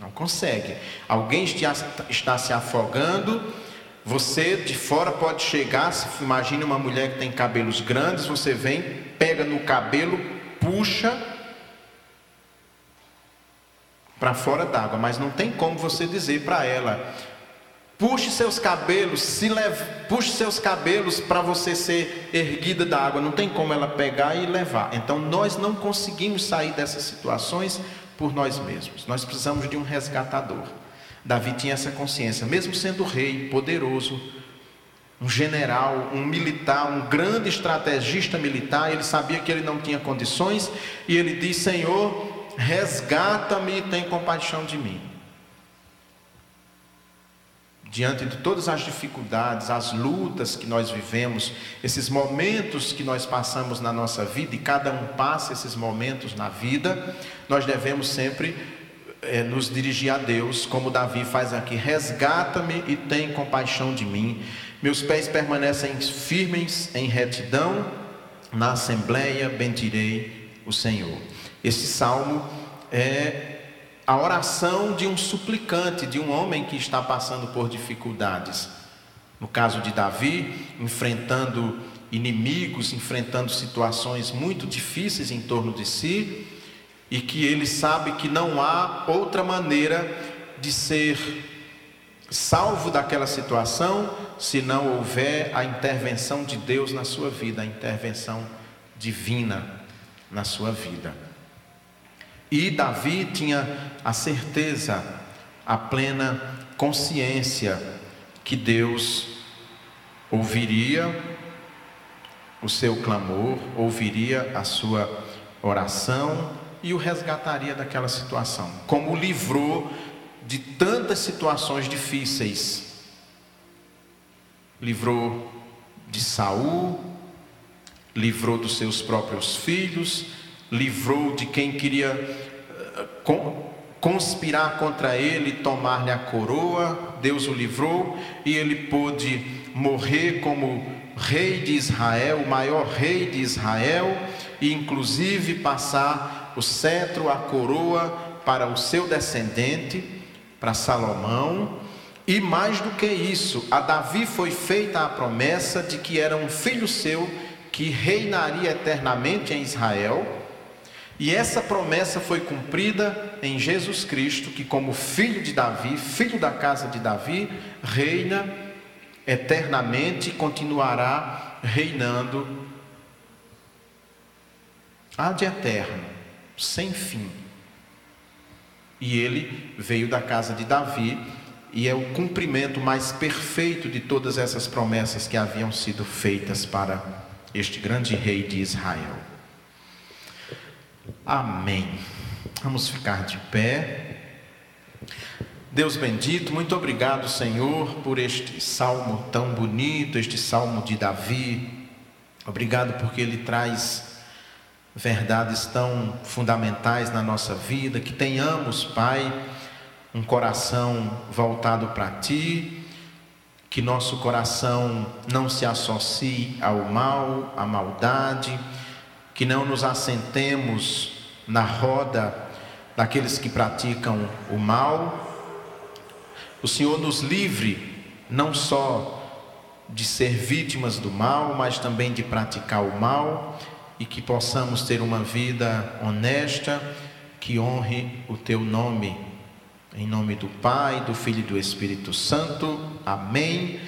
Não consegue. Alguém está se afogando, você de fora pode chegar, imagine uma mulher que tem cabelos grandes, você vem, pega no cabelo, puxa para fora d'água, mas não tem como você dizer para ela: puxe seus cabelos, se leve, puxe seus cabelos para você ser erguida da água. Não tem como ela pegar e levar. Então nós não conseguimos sair dessas situações por nós mesmos. Nós precisamos de um resgatador. Davi tinha essa consciência, mesmo sendo rei, poderoso, um general, um militar, um grande estrategista militar, ele sabia que ele não tinha condições e ele diz: Senhor, resgata-me e tem compaixão de mim diante de todas as dificuldades, as lutas que nós vivemos, esses momentos que nós passamos na nossa vida, e cada um passa esses momentos na vida, nós devemos sempre é, nos dirigir a Deus, como Davi faz aqui: resgata-me e tem compaixão de mim. Meus pés permanecem firmes em retidão, na assembleia bendirei o Senhor. Este salmo é a oração de um suplicante, de um homem que está passando por dificuldades. No caso de Davi, enfrentando inimigos, enfrentando situações muito difíceis em torno de si, e que ele sabe que não há outra maneira de ser salvo daquela situação se não houver a intervenção de Deus na sua vida, a intervenção divina. na sua vida. E Davi tinha a certeza, a plena consciência que Deus ouviria o seu clamor, ouviria a sua oração e o resgataria daquela situação, como livrou de tantas situações difíceis. Livrou de Saul, livrou dos seus próprios filhos, livrou de quem queria eh, conspirar contra ele, tomar-lhe a coroa, Deus o livrou e ele pôde morrer como rei de Israel, o maior rei de Israel, e inclusive passar o cetro, a coroa para o seu descendente, para Salomão. E mais do que isso, a Davi foi feita a promessa de que era um filho seu que reinaria eternamente em Israel. E essa promessa foi cumprida em Jesus Cristo, que, como filho de Davi, filho da casa de Davi, reina eternamente e continuará reinando ad eterno, sem fim. E ele veio da casa de Davi e é o cumprimento mais perfeito de todas essas promessas que haviam sido feitas para este grande rei de Israel. Amém. Vamos ficar de pé. Deus bendito, muito obrigado, Senhor, por este salmo tão bonito, este salmo de Davi. Obrigado porque ele traz verdades tão fundamentais na nossa vida, que tenhamos, Pai, um coração voltado para ti, que nosso coração não se associe ao mal, à maldade, que não nos assentemos na roda daqueles que praticam o mal. O Senhor nos livre não só de ser vítimas do mal, mas também de praticar o mal e que possamos ter uma vida honesta que honre o teu nome. Em nome do Pai, do Filho e do Espírito Santo. Amém.